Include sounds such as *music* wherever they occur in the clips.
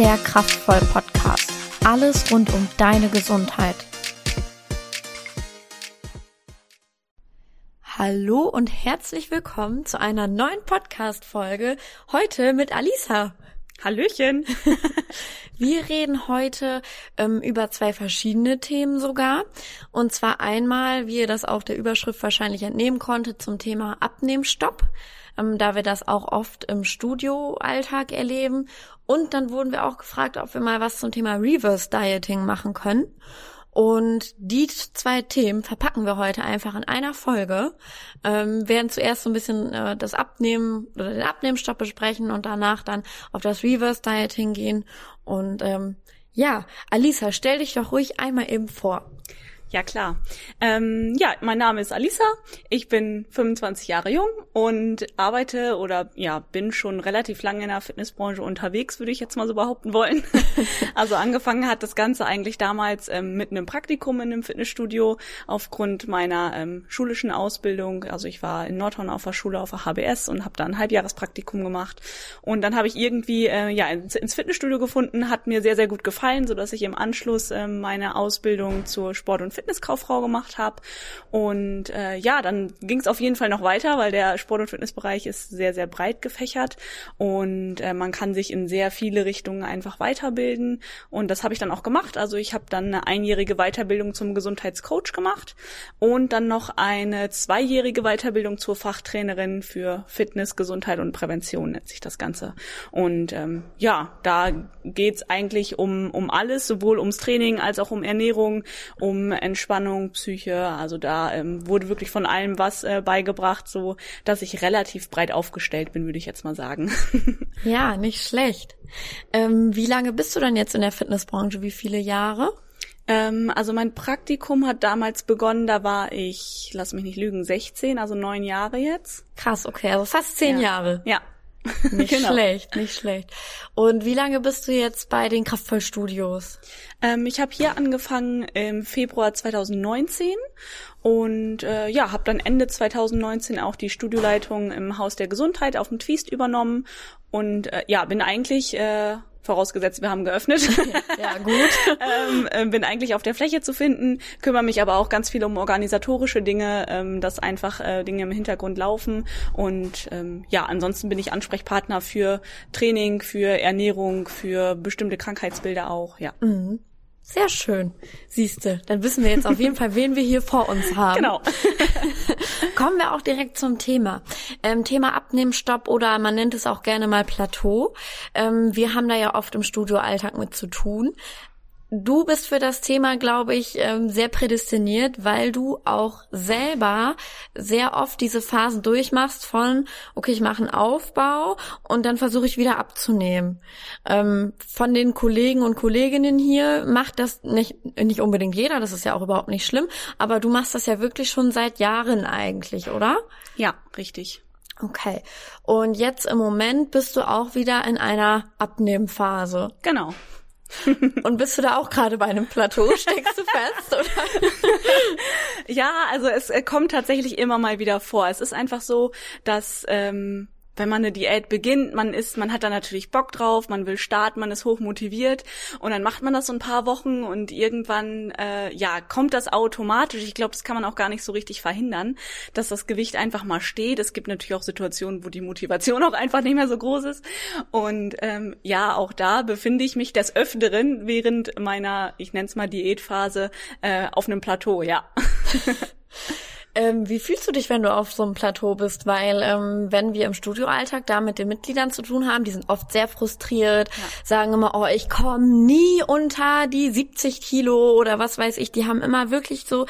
der Kraftvoll Podcast. Alles rund um deine Gesundheit. Hallo und herzlich willkommen zu einer neuen Podcast-Folge. Heute mit Alisa. Hallöchen. *laughs* Wir reden heute ähm, über zwei verschiedene Themen sogar. Und zwar einmal, wie ihr das auch der Überschrift wahrscheinlich entnehmen konntet, zum Thema Abnehmstopp, ähm, da wir das auch oft im Studioalltag erleben. Und dann wurden wir auch gefragt, ob wir mal was zum Thema Reverse Dieting machen können. Und die zwei Themen verpacken wir heute einfach in einer Folge. Ähm, werden zuerst so ein bisschen äh, das Abnehmen oder den Abnehmstopp besprechen und danach dann auf das Reverse Dieting gehen. Und ähm, ja, Alisa, stell dich doch ruhig einmal eben vor. Ja, klar. Ähm, ja, mein Name ist Alisa. Ich bin 25 Jahre jung und arbeite oder ja, bin schon relativ lange in der Fitnessbranche unterwegs, würde ich jetzt mal so behaupten wollen. *laughs* also angefangen hat das Ganze eigentlich damals ähm, mit einem Praktikum in einem Fitnessstudio aufgrund meiner ähm, schulischen Ausbildung. Also ich war in Nordhorn auf der Schule auf der HBS und habe da ein Halbjahrespraktikum gemacht. Und dann habe ich irgendwie äh, ja ins, ins, Fitnessstudio gefunden, hat mir sehr, sehr gut gefallen, so dass ich im Anschluss äh, meine Ausbildung zur Sport- und Fitnesskauffrau gemacht habe. Und äh, ja, dann ging es auf jeden Fall noch weiter, weil der Sport- und Fitnessbereich ist sehr, sehr breit gefächert und äh, man kann sich in sehr viele Richtungen einfach weiterbilden. Und das habe ich dann auch gemacht. Also ich habe dann eine einjährige Weiterbildung zum Gesundheitscoach gemacht und dann noch eine zweijährige Weiterbildung zur Fachtrainerin für Fitness, Gesundheit und Prävention nennt sich das Ganze. Und ähm, ja, da geht's eigentlich um, um alles, sowohl ums Training als auch um Ernährung, um Entspannung, Psyche. Also da ähm, wurde wirklich von allem was äh, beigebracht, so dass ich relativ breit aufgestellt bin, würde ich jetzt mal sagen. *laughs* ja, nicht schlecht. Ähm, wie lange bist du denn jetzt in der Fitnessbranche? Wie viele Jahre? Ähm, also mein Praktikum hat damals begonnen, da war ich, lass mich nicht lügen, 16, also neun Jahre jetzt. Krass, okay, also fast zehn ja. Jahre. Ja. *laughs* Nicht genau. schlecht, nicht schlecht. Und wie lange bist du jetzt bei den Kraftvollstudios? Ähm, ich habe hier angefangen im Februar 2019 und äh, ja, habe dann Ende 2019 auch die Studioleitung im Haus der Gesundheit auf dem Twist übernommen und äh, ja, bin eigentlich äh, vorausgesetzt wir haben geöffnet. *laughs* Ja, gut. *laughs* ähm, äh, bin eigentlich auf der Fläche zu finden, kümmere mich aber auch ganz viel um organisatorische Dinge, ähm, dass einfach äh, Dinge im Hintergrund laufen und ähm, ja, ansonsten bin ich Ansprechpartner für Training, für Ernährung, für bestimmte Krankheitsbilder auch, ja. Mhm. Sehr schön. Siehste, dann wissen wir jetzt auf jeden Fall, wen wir hier vor uns haben. Genau. *laughs* Kommen wir auch direkt zum Thema. Ähm, Thema Abnehmstopp oder man nennt es auch gerne mal Plateau. Ähm, wir haben da ja oft im Studioalltag mit zu tun. Du bist für das Thema, glaube ich, ähm, sehr prädestiniert, weil du auch selber sehr oft diese Phasen durchmachst von, okay, ich mache einen Aufbau und dann versuche ich wieder abzunehmen. Ähm, von den Kollegen und Kolleginnen hier macht das nicht, nicht unbedingt jeder, das ist ja auch überhaupt nicht schlimm, aber du machst das ja wirklich schon seit Jahren eigentlich, oder? Ja, richtig. Okay. Und jetzt im Moment bist du auch wieder in einer Abnehmphase. Genau. *laughs* Und bist du da auch gerade bei einem Plateau? *laughs* Steckst du fest, oder? ja, also es kommt tatsächlich immer mal wieder vor. Es ist einfach so, dass ähm, wenn man eine Diät beginnt, man ist, man hat da natürlich Bock drauf, man will starten, man ist hoch motiviert und dann macht man das so ein paar Wochen und irgendwann, äh, ja, kommt das automatisch. Ich glaube, das kann man auch gar nicht so richtig verhindern, dass das Gewicht einfach mal steht. Es gibt natürlich auch Situationen, wo die Motivation *laughs* auch einfach nicht mehr so groß ist und ähm, ja, auch da befinde ich mich des Öfteren während meiner, ich nenne es mal Diätphase, äh, auf einem Plateau, ja. *laughs* Ähm, wie fühlst du dich, wenn du auf so einem Plateau bist? Weil ähm, wenn wir im Studioalltag da mit den Mitgliedern zu tun haben, die sind oft sehr frustriert, ja. sagen immer, oh, ich komme nie unter die 70 Kilo oder was weiß ich. Die haben immer wirklich so,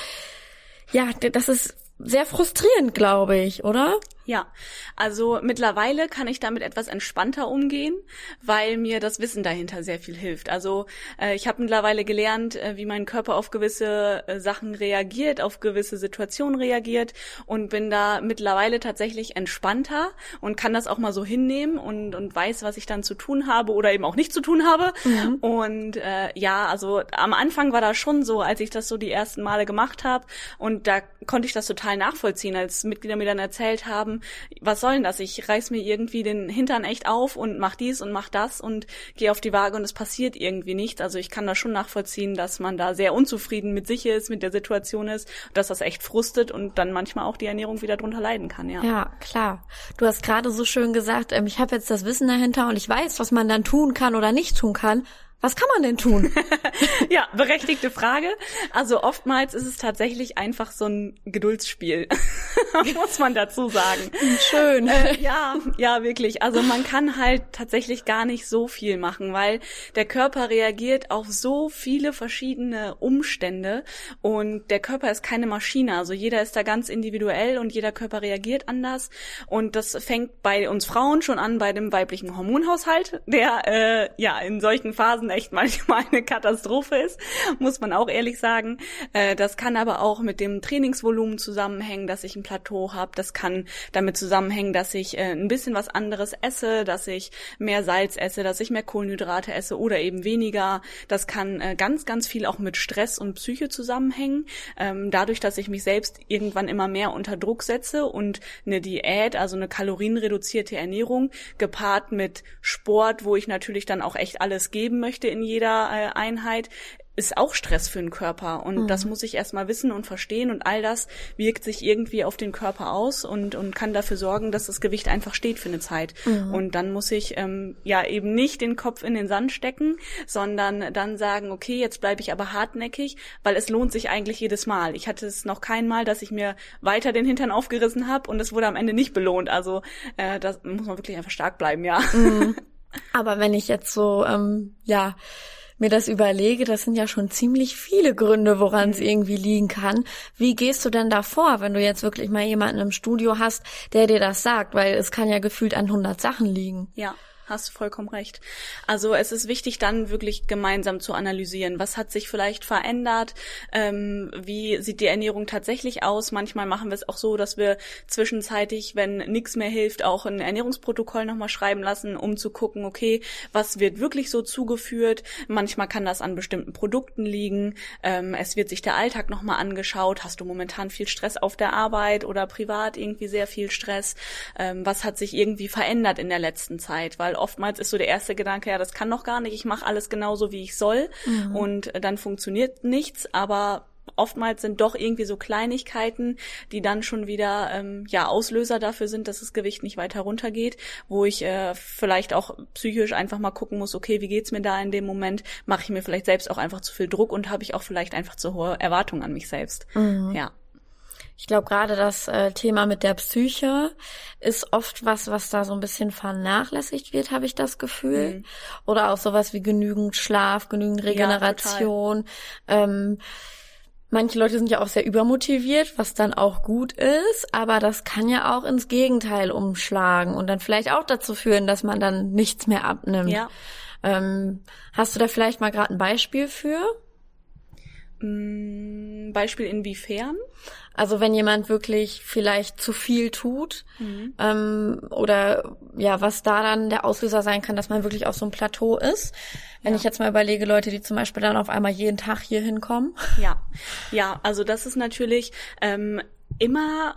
ja, das ist sehr frustrierend, glaube ich, oder? Ja, also mittlerweile kann ich damit etwas entspannter umgehen, weil mir das Wissen dahinter sehr viel hilft. Also äh, ich habe mittlerweile gelernt, äh, wie mein Körper auf gewisse äh, Sachen reagiert, auf gewisse Situationen reagiert und bin da mittlerweile tatsächlich entspannter und kann das auch mal so hinnehmen und, und weiß, was ich dann zu tun habe oder eben auch nicht zu tun habe. Mhm. Und äh, ja, also am Anfang war das schon so, als ich das so die ersten Male gemacht habe und da konnte ich das total nachvollziehen, als Mitglieder mir dann erzählt haben, was soll denn das? Ich reiß mir irgendwie den Hintern echt auf und mach dies und mach das und gehe auf die Waage und es passiert irgendwie nicht. Also ich kann da schon nachvollziehen, dass man da sehr unzufrieden mit sich ist, mit der Situation ist, dass das echt frustet und dann manchmal auch die Ernährung wieder drunter leiden kann, ja. Ja, klar. Du hast gerade so schön gesagt, ähm, ich habe jetzt das Wissen dahinter und ich weiß, was man dann tun kann oder nicht tun kann. Was kann man denn tun? *laughs* ja, berechtigte Frage. Also oftmals ist es tatsächlich einfach so ein Geduldsspiel, *laughs* muss man dazu sagen. Schön. Äh, ja, ja, wirklich. Also man kann halt tatsächlich gar nicht so viel machen, weil der Körper reagiert auf so viele verschiedene Umstände und der Körper ist keine Maschine. Also jeder ist da ganz individuell und jeder Körper reagiert anders. Und das fängt bei uns Frauen schon an bei dem weiblichen Hormonhaushalt, der äh, ja in solchen Phasen echt manchmal eine Katastrophe ist, muss man auch ehrlich sagen. Äh, das kann aber auch mit dem Trainingsvolumen zusammenhängen, dass ich ein Plateau habe. Das kann damit zusammenhängen, dass ich äh, ein bisschen was anderes esse, dass ich mehr Salz esse, dass ich mehr Kohlenhydrate esse oder eben weniger. Das kann äh, ganz, ganz viel auch mit Stress und Psyche zusammenhängen. Ähm, dadurch, dass ich mich selbst irgendwann immer mehr unter Druck setze und eine Diät, also eine kalorienreduzierte Ernährung, gepaart mit Sport, wo ich natürlich dann auch echt alles geben möchte, möchte in jeder äh, Einheit, ist auch Stress für den Körper. Und mhm. das muss ich erstmal wissen und verstehen. Und all das wirkt sich irgendwie auf den Körper aus und, und kann dafür sorgen, dass das Gewicht einfach steht für eine Zeit. Mhm. Und dann muss ich ähm, ja eben nicht den Kopf in den Sand stecken, sondern dann sagen, okay, jetzt bleibe ich aber hartnäckig, weil es lohnt sich eigentlich jedes Mal. Ich hatte es noch kein Mal, dass ich mir weiter den Hintern aufgerissen habe und es wurde am Ende nicht belohnt. Also äh, das muss man wirklich einfach stark bleiben, ja. Mhm. *laughs* Aber wenn ich jetzt so, ähm, ja, mir das überlege, das sind ja schon ziemlich viele Gründe, woran es mhm. irgendwie liegen kann. Wie gehst du denn da vor, wenn du jetzt wirklich mal jemanden im Studio hast, der dir das sagt? Weil es kann ja gefühlt an 100 Sachen liegen. Ja hast du vollkommen recht. Also es ist wichtig, dann wirklich gemeinsam zu analysieren. Was hat sich vielleicht verändert? Ähm, wie sieht die Ernährung tatsächlich aus? Manchmal machen wir es auch so, dass wir zwischenzeitig, wenn nichts mehr hilft, auch ein Ernährungsprotokoll nochmal schreiben lassen, um zu gucken, okay, was wird wirklich so zugeführt? Manchmal kann das an bestimmten Produkten liegen. Ähm, es wird sich der Alltag nochmal angeschaut. Hast du momentan viel Stress auf der Arbeit oder privat irgendwie sehr viel Stress? Ähm, was hat sich irgendwie verändert in der letzten Zeit? Weil oftmals ist so der erste Gedanke, ja, das kann doch gar nicht, ich mache alles genauso, wie ich soll mhm. und dann funktioniert nichts, aber oftmals sind doch irgendwie so Kleinigkeiten, die dann schon wieder ähm, ja Auslöser dafür sind, dass das Gewicht nicht weiter runtergeht, wo ich äh, vielleicht auch psychisch einfach mal gucken muss, okay, wie geht's mir da in dem Moment? Mache ich mir vielleicht selbst auch einfach zu viel Druck und habe ich auch vielleicht einfach zu hohe Erwartungen an mich selbst. Mhm. Ja. Ich glaube, gerade das äh, Thema mit der Psyche ist oft was, was da so ein bisschen vernachlässigt wird, habe ich das Gefühl. Mhm. Oder auch sowas wie genügend Schlaf, genügend Regeneration. Ja, ähm, manche Leute sind ja auch sehr übermotiviert, was dann auch gut ist, aber das kann ja auch ins Gegenteil umschlagen und dann vielleicht auch dazu führen, dass man dann nichts mehr abnimmt. Ja. Ähm, hast du da vielleicht mal gerade ein Beispiel für? Mm, Beispiel inwiefern? Also wenn jemand wirklich vielleicht zu viel tut mhm. ähm, oder ja, was da dann der Auslöser sein kann, dass man wirklich auf so einem Plateau ist. Wenn ja. ich jetzt mal überlege, Leute, die zum Beispiel dann auf einmal jeden Tag hier hinkommen. Ja, ja, also das ist natürlich ähm, immer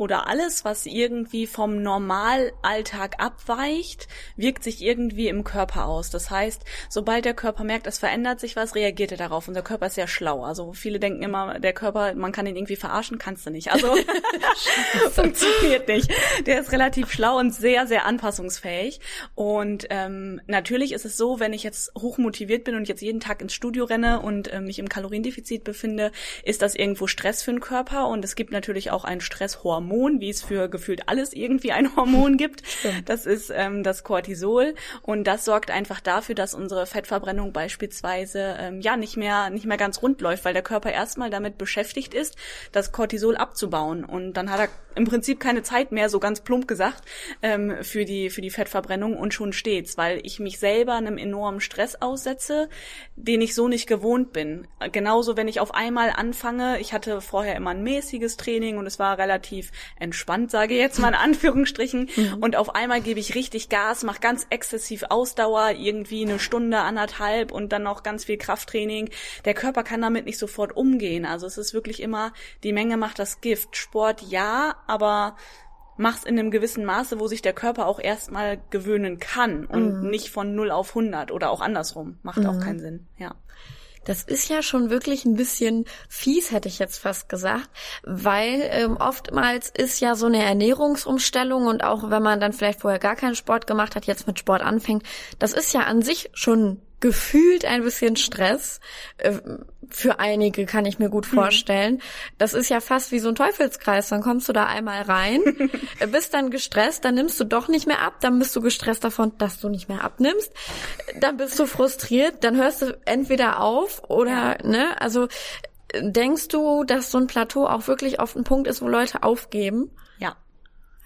oder alles, was irgendwie vom Normalalltag abweicht, wirkt sich irgendwie im Körper aus. Das heißt, sobald der Körper merkt, es verändert sich was, reagiert er darauf. Unser Körper ist sehr schlau. Also viele denken immer, der Körper, man kann ihn irgendwie verarschen, kannst du nicht. Also *laughs* *laughs* funktioniert nicht. Der ist relativ schlau und sehr, sehr anpassungsfähig. Und ähm, natürlich ist es so, wenn ich jetzt hoch motiviert bin und jetzt jeden Tag ins Studio renne und äh, mich im Kaloriendefizit befinde, ist das irgendwo Stress für den Körper und es gibt natürlich auch ein Stresshormon Hormon, wie es für gefühlt alles irgendwie ein Hormon gibt. Das ist ähm, das Cortisol. Und das sorgt einfach dafür, dass unsere Fettverbrennung beispielsweise ähm, ja nicht mehr nicht mehr ganz rund läuft, weil der Körper erstmal damit beschäftigt ist, das Cortisol abzubauen. Und dann hat er im Prinzip keine Zeit mehr, so ganz plump gesagt, ähm, für die für die Fettverbrennung und schon steht's, weil ich mich selber einem enormen Stress aussetze, den ich so nicht gewohnt bin. Genauso, wenn ich auf einmal anfange, ich hatte vorher immer ein mäßiges Training und es war relativ entspannt, sage ich jetzt mal in *laughs* Anführungsstrichen. Mhm. Und auf einmal gebe ich richtig Gas, mache ganz exzessiv Ausdauer, irgendwie eine Stunde, anderthalb und dann noch ganz viel Krafttraining. Der Körper kann damit nicht sofort umgehen. Also es ist wirklich immer, die Menge macht das Gift. Sport ja, aber mach's in einem gewissen Maße, wo sich der Körper auch erstmal gewöhnen kann und mhm. nicht von 0 auf 100 oder auch andersrum. Macht mhm. auch keinen Sinn, ja. Das ist ja schon wirklich ein bisschen fies, hätte ich jetzt fast gesagt, weil ähm, oftmals ist ja so eine Ernährungsumstellung und auch wenn man dann vielleicht vorher gar keinen Sport gemacht hat, jetzt mit Sport anfängt, das ist ja an sich schon gefühlt ein bisschen Stress. Äh, für einige kann ich mir gut hm. vorstellen. Das ist ja fast wie so ein Teufelskreis. Dann kommst du da einmal rein, *laughs* bist dann gestresst, dann nimmst du doch nicht mehr ab, dann bist du gestresst davon, dass du nicht mehr abnimmst. Dann bist du frustriert, dann hörst du entweder auf oder, ne, also denkst du, dass so ein Plateau auch wirklich auf ein Punkt ist, wo Leute aufgeben?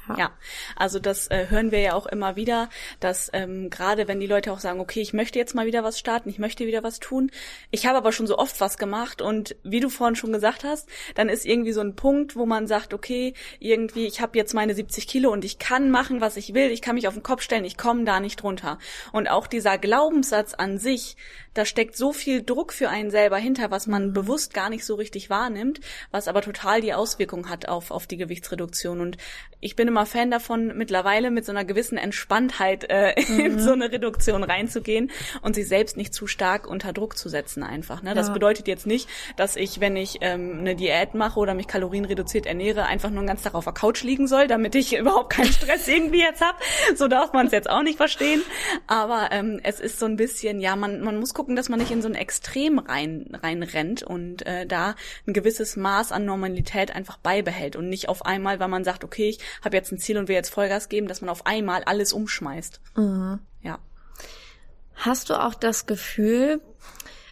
Ja. ja, also das äh, hören wir ja auch immer wieder, dass ähm, gerade wenn die Leute auch sagen, okay, ich möchte jetzt mal wieder was starten, ich möchte wieder was tun, ich habe aber schon so oft was gemacht und wie du vorhin schon gesagt hast, dann ist irgendwie so ein Punkt, wo man sagt, okay, irgendwie, ich habe jetzt meine 70 Kilo und ich kann machen, was ich will, ich kann mich auf den Kopf stellen, ich komme da nicht drunter. Und auch dieser Glaubenssatz an sich, da steckt so viel Druck für einen selber hinter, was man bewusst gar nicht so richtig wahrnimmt, was aber total die Auswirkung hat auf, auf die Gewichtsreduktion. Und ich bin immer Fan davon, mittlerweile mit so einer gewissen Entspanntheit äh, mhm. *laughs* in so eine Reduktion reinzugehen und sich selbst nicht zu stark unter Druck zu setzen einfach. Ne? Das ja. bedeutet jetzt nicht, dass ich, wenn ich ähm, eine Diät mache oder mich kalorienreduziert ernähre, einfach nur einen ganzen Tag auf der Couch liegen soll, damit ich *laughs* überhaupt keinen Stress irgendwie jetzt hab. So darf man es jetzt auch nicht verstehen. Aber ähm, es ist so ein bisschen, ja, man, man muss gucken, dass man nicht in so ein Extrem rein reinrennt und äh, da ein gewisses Maß an Normalität einfach beibehält und nicht auf einmal, weil man sagt, okay, ich habe jetzt ein Ziel und will jetzt Vollgas geben, dass man auf einmal alles umschmeißt. Mhm. Ja. Hast du auch das Gefühl,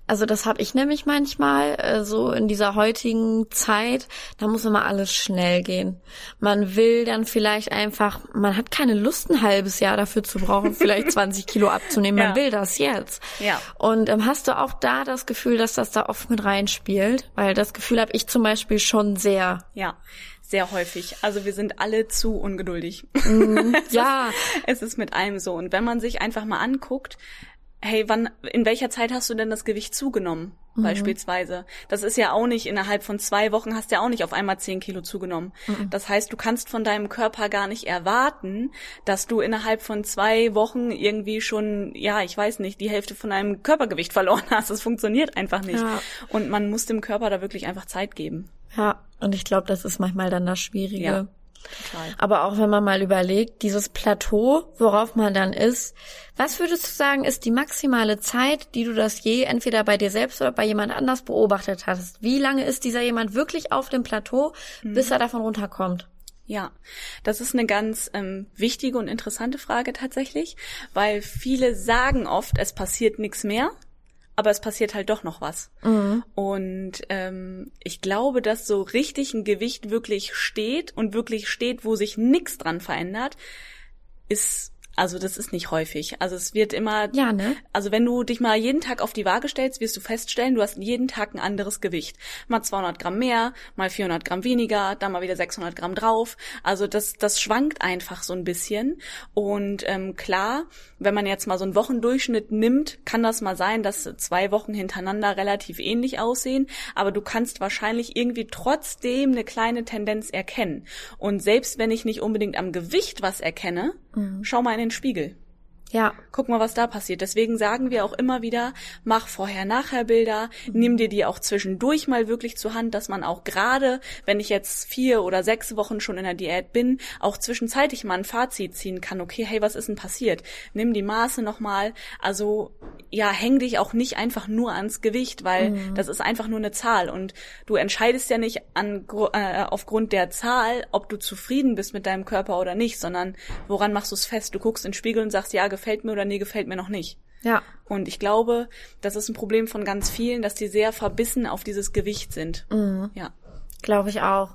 also das habe ich nämlich manchmal äh, so in dieser heutigen Zeit, da muss immer alles schnell gehen. Man will dann vielleicht einfach, man hat keine Lust ein halbes Jahr dafür zu brauchen, *laughs* vielleicht 20 Kilo abzunehmen. Man ja. will das jetzt. Ja. Und ähm, hast du auch da das Gefühl, dass das da oft mit reinspielt? Weil das Gefühl habe ich zum Beispiel schon sehr. Ja sehr häufig. Also wir sind alle zu ungeduldig. *laughs* Mm, ja. es ist mit allem so. Und wenn man sich einfach mal anguckt, hey, wann, in welcher Zeit hast du denn das Gewicht zugenommen? Mhm. Beispielsweise. Das ist ja auch nicht innerhalb von zwei Wochen hast du ja auch nicht auf einmal zehn Kilo zugenommen. Mhm. Das heißt, du kannst von deinem Körper gar nicht erwarten, dass du innerhalb von zwei Wochen irgendwie schon, ja, ich weiß nicht, die Hälfte von deinem Körpergewicht verloren *laughs* hast. Das funktioniert einfach nicht. Ja. Und man muss dem Körper da wirklich einfach Zeit geben. Ja, und ich glaube, das ist manchmal dann das Schwierige. Ja, total. Aber auch wenn man mal überlegt, dieses Plateau, worauf man dann ist, was würdest du sagen, ist die maximale Zeit, die du das je entweder bei dir selbst oder bei jemand anders beobachtet hast? Wie lange ist dieser jemand wirklich auf dem Plateau, mhm. bis er davon runterkommt? Ja, das ist eine ganz ähm, wichtige und interessante Frage tatsächlich, weil viele sagen oft, es passiert nichts mehr aber es passiert halt doch noch was. Mhm. Und ähm, ich glaube, dass so richtig ein Gewicht wirklich steht und wirklich steht, wo sich nichts dran verändert, ist also das ist nicht häufig. Also es wird immer. Ja, ne? Also wenn du dich mal jeden Tag auf die Waage stellst, wirst du feststellen, du hast jeden Tag ein anderes Gewicht. Mal 200 Gramm mehr, mal 400 Gramm weniger, dann mal wieder 600 Gramm drauf. Also das das schwankt einfach so ein bisschen. Und ähm, klar, wenn man jetzt mal so einen Wochendurchschnitt nimmt, kann das mal sein, dass zwei Wochen hintereinander relativ ähnlich aussehen. Aber du kannst wahrscheinlich irgendwie trotzdem eine kleine Tendenz erkennen. Und selbst wenn ich nicht unbedingt am Gewicht was erkenne, schau mal in den Spiegel. Ja. Guck mal, was da passiert. Deswegen sagen wir auch immer wieder, mach Vorher-Nachher-Bilder, nimm dir die auch zwischendurch mal wirklich zur Hand, dass man auch gerade, wenn ich jetzt vier oder sechs Wochen schon in der Diät bin, auch zwischenzeitlich mal ein Fazit ziehen kann. Okay, hey, was ist denn passiert? Nimm die Maße nochmal. Also, ja, häng dich auch nicht einfach nur ans Gewicht, weil mhm. das ist einfach nur eine Zahl und du entscheidest ja nicht an, äh, aufgrund der Zahl, ob du zufrieden bist mit deinem Körper oder nicht, sondern woran machst du es fest? Du guckst in den Spiegel und sagst, ja, gefällt mir oder nee, gefällt mir noch nicht. Ja. Und ich glaube, das ist ein Problem von ganz vielen, dass die sehr verbissen auf dieses Gewicht sind. Mhm. Ja. Glaube ich auch.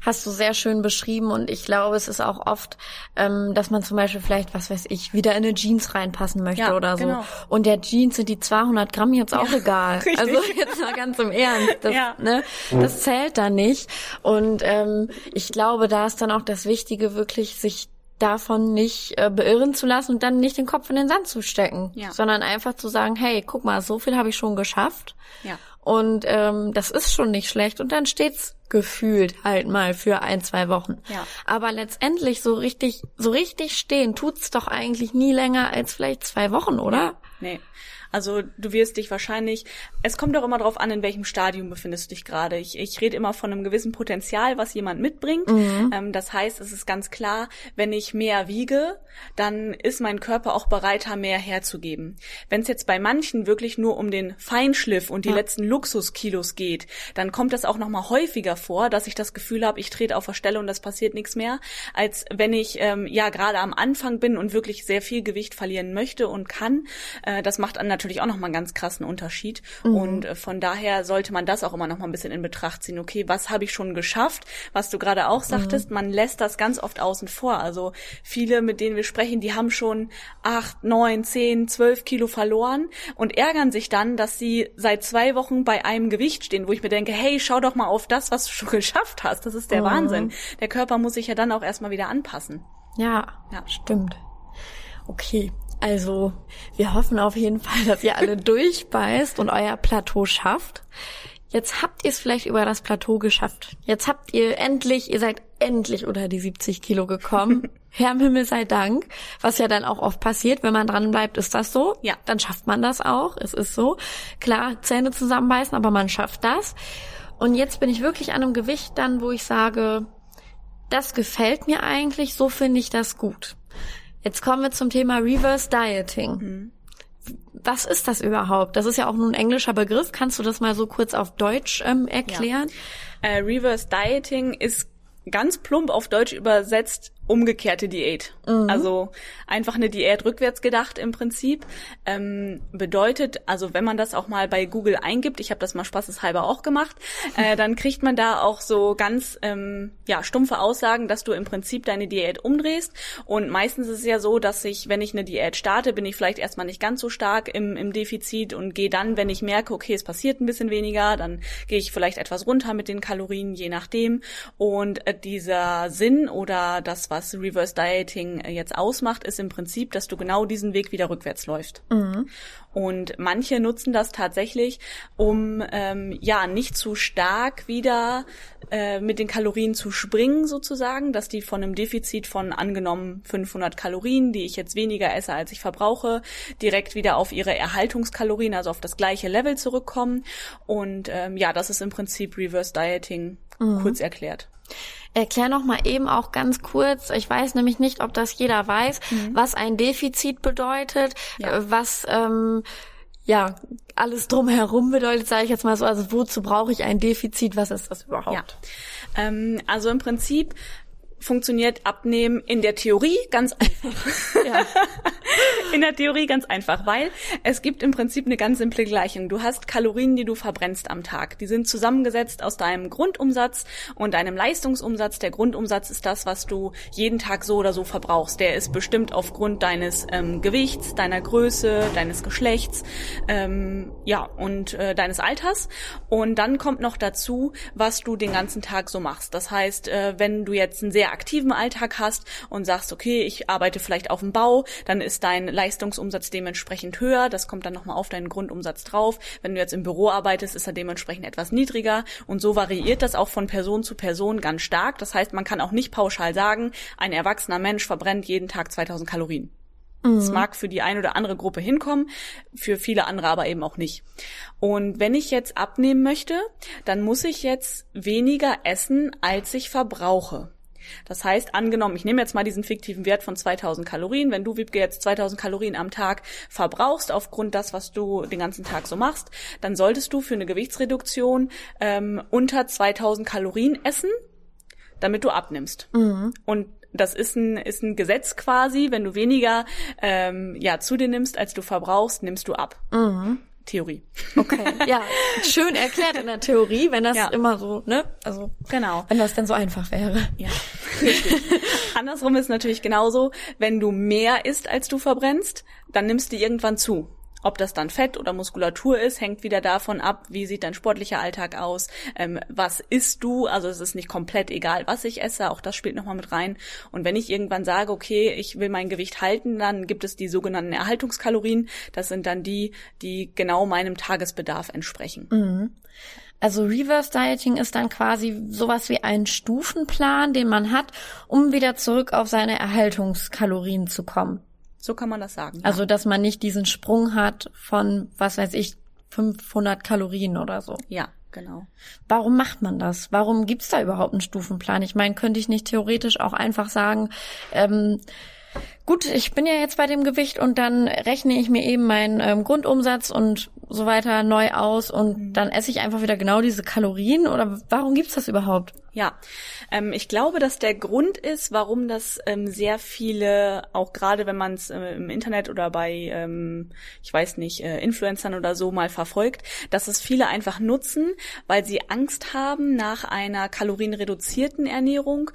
Hast du sehr schön beschrieben und ich glaube, es ist auch oft, ähm, dass man zum Beispiel vielleicht, was weiß ich, wieder in eine Jeans reinpassen möchte ja, oder so. Genau. Und der Jeans sind die 200 Gramm jetzt auch ja, *laughs* egal. Richtig. Also jetzt mal ganz im Ernst. Das, ja. ne, das zählt da nicht. Und ähm, ich glaube, da ist dann auch das Wichtige, wirklich sich davon nicht äh, beirren zu lassen und dann nicht den Kopf in den Sand zu stecken, ja. sondern einfach zu sagen, hey, guck mal, so viel habe ich schon geschafft. Ja. Und ähm, das ist schon nicht schlecht. Und dann steht's gefühlt halt mal für ein, zwei Wochen. Ja. Aber letztendlich so richtig, so richtig stehen tut's doch eigentlich nie länger als vielleicht zwei Wochen, oder? Nee. Also du wirst dich wahrscheinlich, es kommt auch immer darauf an, in welchem Stadium befindest du dich gerade. Ich, ich rede immer von einem gewissen Potenzial, was jemand mitbringt. Mhm. Ähm, das heißt, es ist ganz klar, wenn ich mehr wiege, dann ist mein Körper auch bereiter, mehr herzugeben. Wenn es jetzt bei manchen wirklich nur um den Feinschliff und die Ja. letzten Luxuskilos geht, dann kommt das auch noch mal häufiger vor, dass ich das Gefühl habe, ich trete auf der Stelle und das passiert nichts mehr, als wenn ich ähm, ja gerade am Anfang bin und wirklich sehr viel Gewicht verlieren möchte und kann. Äh, das macht dann natürlich auch noch mal einen ganz krassen Unterschied und äh, von daher sollte man das auch immer noch mal ein bisschen in Betracht ziehen. Okay, was habe ich schon geschafft? Was du gerade auch sagtest, man lässt das ganz oft außen vor. Also viele, mit denen wir sprechen, die haben schon acht, neun, zehn, zwölf Kilo verloren und ärgern sich dann, dass sie seit zwei Wochen bei einem Gewicht stehen, wo ich mir denke, hey, schau doch mal auf das, was du *laughs* schon geschafft hast. Das ist der Wahnsinn. Der Körper muss sich ja dann auch erstmal wieder anpassen. Ja, Ja. stimmt. Okay, also wir hoffen auf jeden Fall, dass ihr alle *laughs* durchbeißt und euer Plateau schafft. Jetzt habt ihr es vielleicht über das Plateau geschafft. Jetzt habt ihr endlich, ihr seid endlich unter die 70 Kilo gekommen. *laughs* Herrn Himmel sei Dank. Was ja dann auch oft passiert, wenn man dran bleibt, ist das so. Ja. Dann schafft man das auch. Es ist so. Klar, Zähne zusammenbeißen, aber man schafft das. Und jetzt bin ich wirklich an einem Gewicht dann, wo ich sage, das gefällt mir eigentlich, so finde ich das gut. Jetzt kommen wir zum Thema Reverse Dieting. Was ist das überhaupt? Das ist ja auch nur ein englischer Begriff. Kannst du das mal so kurz auf Deutsch ähm, erklären? Äh, Reverse Dieting ist ganz plump auf Deutsch übersetzt umgekehrte Diät. Also einfach eine Diät rückwärts gedacht im Prinzip. Ähm, bedeutet, also wenn man das auch mal bei Google eingibt, ich habe das mal spaßeshalber auch gemacht, äh, *laughs* dann kriegt man da auch so ganz ähm, ja stumpfe Aussagen, dass du im Prinzip deine Diät umdrehst. Und meistens ist es ja so, dass ich, wenn ich eine Diät starte, bin ich vielleicht erstmal nicht ganz so stark im, im Defizit und gehe dann, wenn ich merke, okay, es passiert ein bisschen weniger, dann gehe ich vielleicht etwas runter mit den Kalorien, je nachdem. Und äh, dieser Sinn oder das, was Reverse Dieting äh, jetzt ausmacht, ist im Prinzip, dass du genau diesen Weg wieder rückwärts läufst. Und manche nutzen das tatsächlich, um ähm, ja nicht zu stark wieder äh, mit den Kalorien zu springen sozusagen, dass die von einem Defizit von angenommen 500 Kalorien, die ich jetzt weniger esse, als ich verbrauche, direkt wieder auf ihre Erhaltungskalorien, also auf das gleiche Level zurückkommen. Und ähm, ja, das ist im Prinzip Reverse Dieting kurz erklärt. Erklär noch mal eben auch ganz kurz. Ich weiß nämlich nicht, ob das jeder weiß, was ein Defizit bedeutet, Mhm. Ja. äh, was ähm, ja alles drumherum bedeutet, sage ich jetzt mal so. Also wozu brauche ich ein Defizit? Was ist das überhaupt? Ja. Ähm, also im Prinzip funktioniert Abnehmen in der Theorie ganz einfach. Ja. *laughs* In der Theorie ganz einfach, weil es gibt im Prinzip eine ganz simple Gleichung. Du hast Kalorien, die du verbrennst am Tag. Die sind zusammengesetzt aus deinem Grundumsatz und deinem Leistungsumsatz. Der Grundumsatz ist das, was du jeden Tag so oder so verbrauchst. Der ist bestimmt aufgrund deines ähm, Gewichts, deiner Größe, deines Geschlechts, ähm, ja und äh, deines Alters. Und dann kommt noch dazu, was du den ganzen Tag so machst. Das heißt, äh, wenn du jetzt einen sehr aktiven Alltag hast und sagst, okay, ich arbeite vielleicht auf dem Bau, dann ist dein Leistungsumsatz dementsprechend höher. Das kommt dann nochmal auf deinen Grundumsatz drauf. Wenn du jetzt im Büro arbeitest, ist er dementsprechend etwas niedriger. Und so variiert das auch von Person zu Person ganz stark. Das heißt, man kann auch nicht pauschal sagen, ein erwachsener Mensch verbrennt jeden Tag 2000 Kalorien. Das mag für die eine oder andere Gruppe hinkommen, für viele andere aber eben auch nicht. Und wenn ich jetzt abnehmen möchte, dann muss ich jetzt weniger essen, als ich verbrauche. Das heißt, angenommen, ich nehme jetzt mal diesen fiktiven Wert von 2000 Kalorien. Wenn du, Wiebke, jetzt 2000 Kalorien am Tag verbrauchst, aufgrund das, was du den ganzen Tag so machst, dann solltest du für eine Gewichtsreduktion ähm, unter 2000 Kalorien essen, damit du abnimmst. Und das ist ein, ist ein Gesetz quasi. Wenn du weniger ähm, ja, zu dir nimmst, als du verbrauchst, nimmst du ab. Theorie. Okay. Ja, *laughs* schön erklärt in der Theorie, wenn das Ja. immer so, ne? Also Genau. wenn das denn so einfach wäre. Ja. *laughs* Andersrum ist natürlich genauso, wenn du mehr isst, als du verbrennst, dann nimmst du irgendwann zu. Ob das dann Fett oder Muskulatur ist, hängt wieder davon ab, wie sieht dein sportlicher Alltag aus, ähm, was isst du, also es ist nicht komplett egal, was ich esse, auch das spielt nochmal mit rein. Und wenn ich irgendwann sage, okay, ich will mein Gewicht halten, dann gibt es die sogenannten Erhaltungskalorien, das sind dann die, die genau meinem Tagesbedarf entsprechen. Also Reverse Dieting ist dann quasi sowas wie ein Stufenplan, den man hat, um wieder zurück auf seine Erhaltungskalorien zu kommen. So kann man das sagen. Also, dass man nicht diesen Sprung hat von, was weiß ich, 500 Kalorien oder so. Ja, genau. Warum macht man das? Warum gibt's da überhaupt einen Stufenplan? Ich meine, könnte ich nicht theoretisch auch einfach sagen, ähm, gut, ich bin ja jetzt bei dem Gewicht und dann rechne ich mir eben meinen ähm, Grundumsatz und so weiter neu aus und mhm. dann esse ich einfach wieder genau diese Kalorien oder warum gibt's das überhaupt? Ja, ähm, ich glaube, dass der Grund ist, warum das ähm, sehr viele, auch gerade wenn man es äh, im Internet oder bei, ähm, ich weiß nicht, äh, Influencern oder so mal verfolgt, dass es viele einfach nutzen, weil sie Angst haben nach einer kalorienreduzierten Ernährung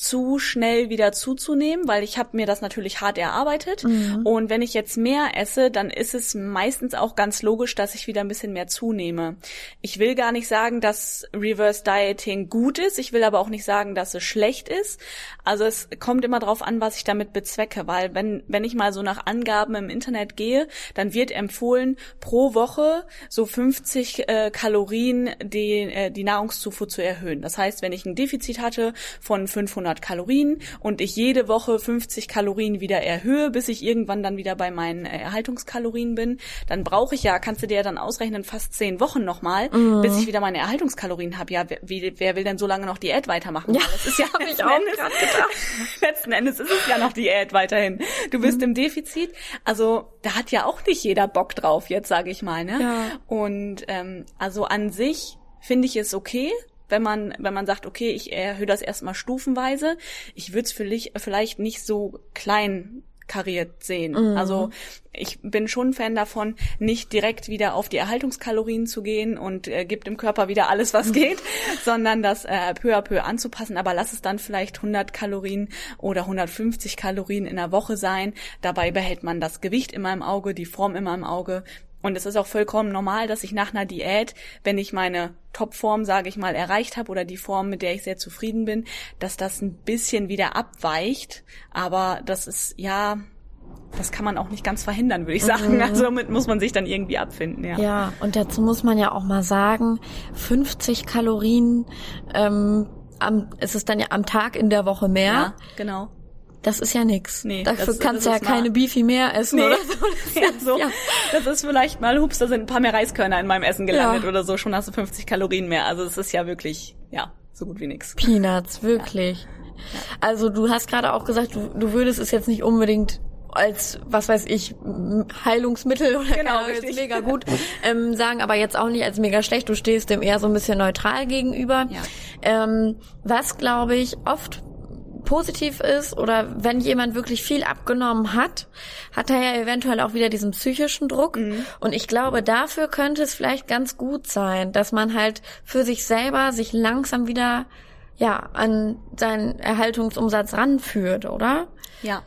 zu schnell wieder zuzunehmen, weil ich habe mir das natürlich hart erarbeitet. Mhm. Und wenn ich jetzt mehr esse, dann ist es meistens auch ganz logisch, dass ich wieder ein bisschen mehr zunehme. Ich will gar nicht sagen, dass Reverse Dieting gut ist. Ich will aber auch nicht sagen, dass es schlecht ist. Also es kommt immer darauf an, was ich damit bezwecke, weil wenn, wenn ich mal so nach Angaben im Internet gehe, dann wird empfohlen, pro Woche so 50 äh, Kalorien die, äh, die Nahrungszufuhr zu erhöhen. Das heißt, wenn ich ein Defizit hatte von 500 500 Kalorien und ich jede Woche 50 Kalorien wieder erhöhe, bis ich irgendwann dann wieder bei meinen äh, Erhaltungskalorien bin, dann brauche ich ja, kannst du dir ja dann ausrechnen, fast zehn Wochen nochmal, mhm. bis ich wieder meine Erhaltungskalorien habe. Ja, wer, wer, will denn so lange noch Diät weitermachen? Ja, das ist ja *laughs* habe ich auch gerade gedacht. *laughs* letzten Endes ist es ja noch Diät weiterhin. Du bist mhm. im Defizit. Also da hat ja auch nicht jeder Bock drauf jetzt, sage ich mal. Ne? Ja. Und ähm, also an sich finde ich es okay, wenn man, wenn man sagt, okay, ich erhöhe das erstmal stufenweise. Ich würde es vielleicht nicht so klein kariert sehen. Mhm. Also ich bin schon Fan davon, nicht direkt wieder auf die Erhaltungskalorien zu gehen und äh, gibt dem Körper wieder alles, was *laughs* geht, sondern das äh, peu à peu anzupassen. Aber lass es dann vielleicht 100 Kalorien oder 150 Kalorien in der Woche sein. Dabei behält man das Gewicht immer im Auge, die Form immer im Auge. Und es ist auch vollkommen normal, dass ich nach einer Diät, wenn ich meine Topform, sage ich mal, erreicht habe oder die Form, mit der ich sehr zufrieden bin, dass das ein bisschen wieder abweicht. Aber das ist ja, das kann man auch nicht ganz verhindern, würde ich sagen. Mhm. Also damit muss man sich dann irgendwie abfinden, ja. Ja, und dazu muss man ja auch mal sagen, 50 Kalorien, ähm, am, ist es dann ja am Tag in der Woche mehr. Ja, genau das ist ja nix. Nee, Dafür das, kannst du ja keine Beefy mehr essen nee. oder so. Das, *laughs* ja, so. Ja. das ist vielleicht mal, hups, da sind ein paar mehr Reiskörner in meinem Essen gelandet ja. oder so, schon hast du 50 Kalorien mehr. Also es ist ja wirklich, ja, so gut wie nix. Peanuts, wirklich. Also du hast gerade auch gesagt, du, du würdest es jetzt nicht unbedingt als, was weiß ich, Heilungsmittel oder genau, jetzt mega *laughs* gut ähm, sagen, aber jetzt auch nicht als mega schlecht. Du stehst dem eher so ein bisschen neutral gegenüber. Ja. Ähm, was, glaube ich, oft positiv ist oder wenn jemand wirklich viel abgenommen hat, hat er ja eventuell auch wieder diesen psychischen Druck. Mhm. Und ich glaube, dafür könnte es vielleicht ganz gut sein, dass man halt für sich selber sich langsam wieder ja an seinen Erhaltungsumsatz ranführt, oder? Ja,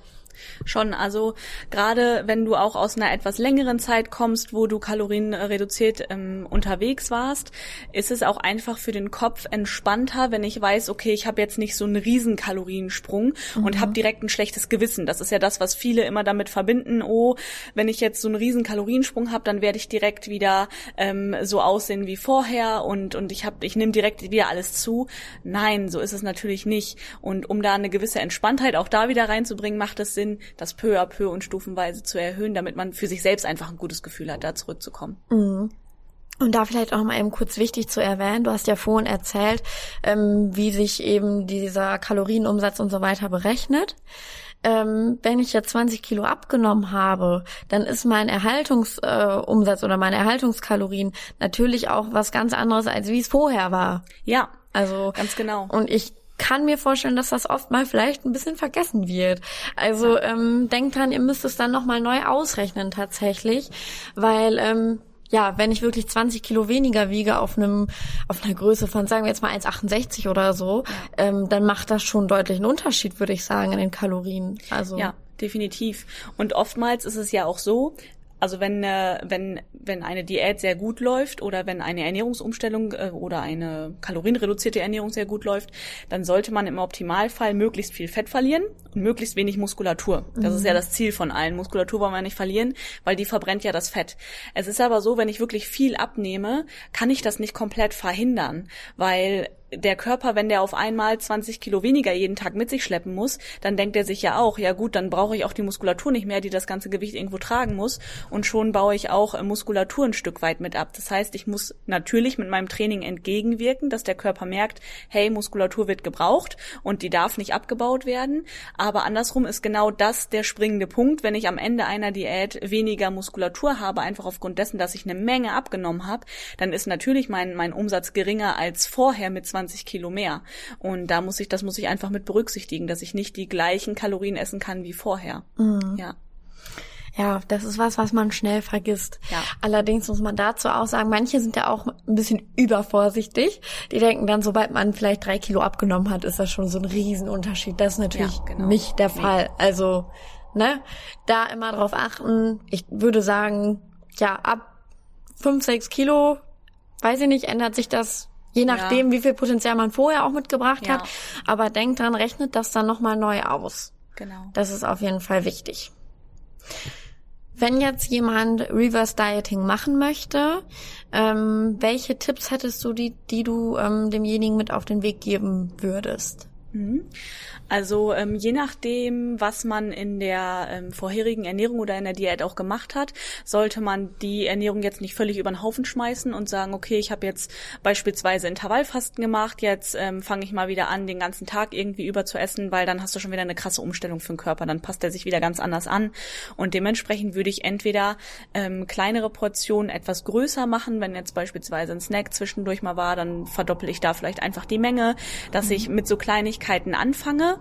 schon. Also gerade wenn du auch aus einer etwas längeren Zeit kommst, wo du Kalorien reduziert ähm, unterwegs warst, ist es auch einfach für den Kopf entspannter, wenn ich weiß, okay, ich habe jetzt nicht so einen riesen Kaloriensprung mhm. und habe direkt ein schlechtes Gewissen. Das ist ja das, was viele immer damit verbinden. Oh, wenn ich jetzt so einen riesen Kaloriensprung habe, dann werde ich direkt wieder ähm, so aussehen wie vorher und und ich habe, ich nehme direkt wieder alles zu. Nein, so ist es natürlich nicht. Und um da eine gewisse Entspanntheit auch da wieder reinzubringen, macht es Sinn, das peu à peu und stufenweise zu erhöhen, damit man für sich selbst einfach ein gutes Gefühl hat, da zurückzukommen. Mhm. Und da vielleicht auch mal eben kurz wichtig zu erwähnen, du hast ja vorhin erzählt, ähm, wie sich eben dieser Kalorienumsatz und so weiter berechnet. Ähm, wenn ich jetzt 20 Kilo abgenommen habe, dann ist mein Erhaltungsumsatz äh, oder meine Erhaltungskalorien natürlich auch was ganz anderes, als wie es vorher war. Ja, also ganz genau. Und ich kann mir vorstellen, dass das oft mal vielleicht ein bisschen vergessen wird. Also ähm, denkt dran, ihr müsst es dann nochmal neu ausrechnen tatsächlich, weil ähm, ja, wenn ich wirklich 20 Kilo weniger wiege auf einem auf einer Größe von sagen wir jetzt mal 1,68 oder so, ähm, dann macht das schon deutlich einen Unterschied, würde ich sagen, in den Kalorien. Also ja, definitiv. Und oftmals ist es ja auch so, also wenn, äh, wenn, wenn eine Diät sehr gut läuft oder wenn eine Ernährungsumstellung äh, oder eine kalorienreduzierte Ernährung sehr gut läuft, dann sollte man im Optimalfall möglichst viel Fett verlieren und möglichst wenig Muskulatur. Das mhm. ist ja das Ziel von allen. Muskulatur wollen wir nicht verlieren, weil die verbrennt ja das Fett. Es ist aber so, wenn ich wirklich viel abnehme, kann ich das nicht komplett verhindern, weil der Körper, wenn der auf einmal 20 Kilo weniger jeden Tag mit sich schleppen muss, dann denkt er sich ja auch, ja gut, dann brauche ich auch die Muskulatur nicht mehr, die das ganze Gewicht irgendwo tragen muss. Und schon baue ich auch äh, Muskulatur ein Stück weit mit ab. Das heißt, ich muss natürlich mit meinem Training entgegenwirken, dass der Körper merkt, hey, Muskulatur wird gebraucht und die darf nicht abgebaut werden. Aber andersrum ist genau das der springende Punkt, wenn ich am Ende einer Diät weniger Muskulatur habe, einfach aufgrund dessen, dass ich eine Menge abgenommen habe, dann ist natürlich mein, mein Umsatz geringer als vorher mit 20 20 Kilo mehr. Und da muss ich, das muss ich einfach mit berücksichtigen, dass ich nicht die gleichen Kalorien essen kann wie vorher. Mhm. Ja. Ja, das ist was, was man schnell vergisst. Ja. Allerdings muss man dazu auch sagen, manche sind ja auch ein bisschen übervorsichtig. Die denken dann, sobald man vielleicht drei Kilo abgenommen hat, ist das schon so ein Riesenunterschied. Das ist natürlich ja, genau. nicht der Fall. Also, ne, da immer drauf achten. Ich würde sagen, ja, ab fünf, sechs Kilo, weiß ich nicht, ändert sich das Je nachdem, ja. wie viel Potenzial man vorher auch mitgebracht ja. hat. Aber denkt dran, rechnet das dann nochmal neu aus. Genau. Das ist auf jeden Fall wichtig. Wenn jetzt jemand Reverse Dieting machen möchte, ähm, welche Tipps hättest du, die, die du ähm, demjenigen mit auf den Weg geben würdest? Mhm. Also ähm, je nachdem, was man in der ähm, vorherigen Ernährung oder in der Diät auch gemacht hat, sollte man die Ernährung jetzt nicht völlig über den Haufen schmeißen und sagen, okay, ich habe jetzt beispielsweise Intervallfasten gemacht, jetzt ähm, fange ich mal wieder an, den ganzen Tag irgendwie über zu essen, weil dann hast du schon wieder eine krasse Umstellung für den Körper, dann passt er sich wieder ganz anders an. Und dementsprechend würde ich entweder ähm, kleinere Portionen etwas größer machen, wenn jetzt beispielsweise ein Snack zwischendurch mal war, dann verdoppel ich da vielleicht einfach die Menge, dass mhm. ich mit so Kleinigkeiten anfange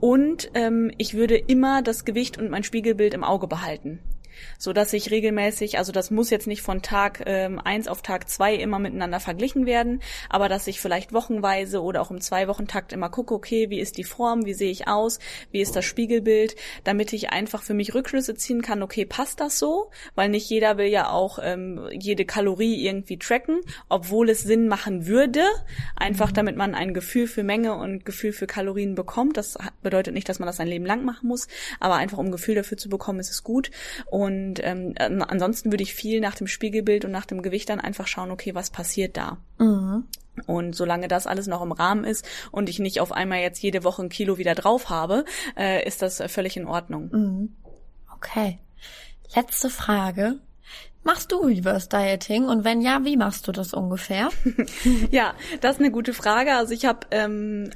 und ähm, ich würde immer das Gewicht und mein Spiegelbild im Auge behalten so dass ich regelmäßig, also das muss jetzt nicht von Tag ähm, eins auf Tag zwei immer miteinander verglichen werden, aber dass ich vielleicht wochenweise oder auch im Zwei-Wochen-Takt immer gucke, okay, wie ist die Form, wie sehe ich aus, wie ist das Spiegelbild, damit ich einfach für mich Rückschlüsse ziehen kann, okay, passt das so? Weil nicht jeder will ja auch ähm, jede Kalorie irgendwie tracken, obwohl es Sinn machen würde, einfach mhm. damit man ein Gefühl für Menge und Gefühl für Kalorien bekommt. Das bedeutet nicht, dass man das sein Leben lang machen muss, aber einfach um ein Gefühl dafür zu bekommen, ist es gut. Und und ähm, ansonsten würde ich viel nach dem Spiegelbild und nach dem Gewicht dann einfach schauen, okay, was passiert da? Mhm. Und solange das alles noch im Rahmen ist und ich nicht auf einmal jetzt jede Woche ein Kilo wieder drauf habe, äh, ist das völlig in Ordnung. Mhm. Okay. Letzte Frage. Machst du Reverse Dieting und wenn ja, wie machst du das ungefähr? *laughs* ja, das ist eine gute Frage. Also ich habe ähm,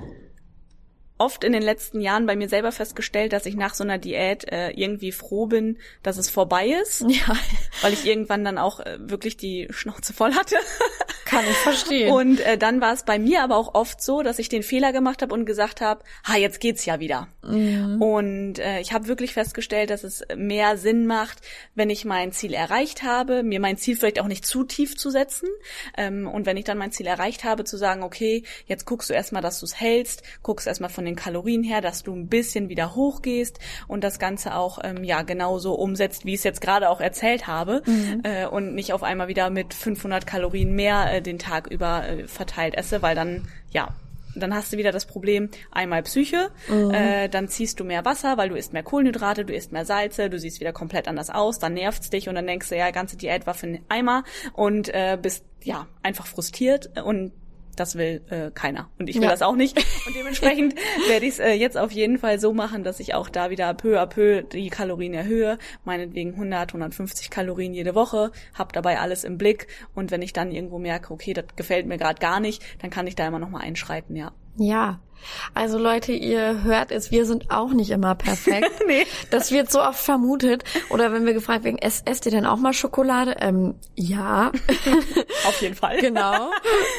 oft in den letzten Jahren bei mir selber festgestellt, dass ich nach so einer Diät äh, irgendwie froh bin, dass es vorbei ist. *laughs* Ja. Weil ich irgendwann dann auch äh, wirklich die Schnauze voll hatte. *laughs* Kann ich verstehen. Und äh, dann war es bei mir aber auch oft so, dass ich den Fehler gemacht habe und gesagt habe, ha, jetzt geht's ja wieder. Mhm. Und äh, ich habe wirklich festgestellt, dass es mehr Sinn macht, wenn ich mein Ziel erreicht habe, mir mein Ziel vielleicht auch nicht zu tief zu setzen. Ähm, und wenn ich dann mein Ziel erreicht habe, zu sagen, okay, jetzt guckst du erstmal, dass du es hältst, guckst erstmal von den Kalorien her, dass du ein bisschen wieder hochgehst und das Ganze auch ähm, ja genauso umsetzt, wie ich es jetzt gerade auch erzählt habe mhm. äh, und nicht auf einmal wieder mit 500 Kalorien mehr äh, den Tag über äh, verteilt esse, weil dann ja dann hast du wieder das Problem, einmal Psyche, mhm. äh, dann ziehst du mehr Wasser, weil du isst mehr Kohlenhydrate, du isst mehr Salze, du siehst wieder komplett anders aus, dann nervt's dich und dann denkst du, ja, ganze Diät war für einen Eimer und äh, bist ja einfach frustriert und das will äh, keiner. Und ich will ja. das auch nicht. Und dementsprechend *laughs* werde ich es äh, jetzt auf jeden Fall so machen, dass ich auch da wieder peu à peu die Kalorien erhöhe. Meinetwegen 100, 150 Kalorien jede Woche, hab dabei alles im Blick. Und wenn ich dann irgendwo merke, okay, das gefällt mir gerade gar nicht, dann kann ich da immer nochmal einschreiten, ja. Ja, also Leute, ihr hört es, wir sind auch nicht immer perfekt. *laughs* nee. Das wird so oft vermutet. Oder wenn wir gefragt werden, ess, esst ihr denn auch mal Schokolade? Ähm, ja. *laughs* Auf jeden Fall. genau.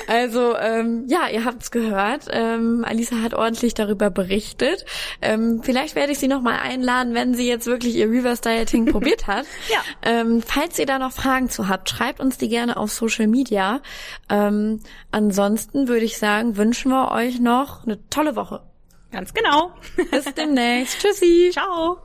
Also ähm, ja, ihr habt's gehört. Ähm, Alisa hat ordentlich darüber berichtet. Ähm, vielleicht werde ich sie noch mal einladen, wenn sie jetzt wirklich ihr Reverse Dieting *laughs* probiert hat. Ja. Ähm, falls ihr da noch Fragen zu habt, schreibt uns die gerne auf Social Media. Ähm, ansonsten würde ich sagen, wünschen wir euch noch eine tolle Woche. Ganz genau. Bis *laughs* demnächst. Tschüssi. Ciao.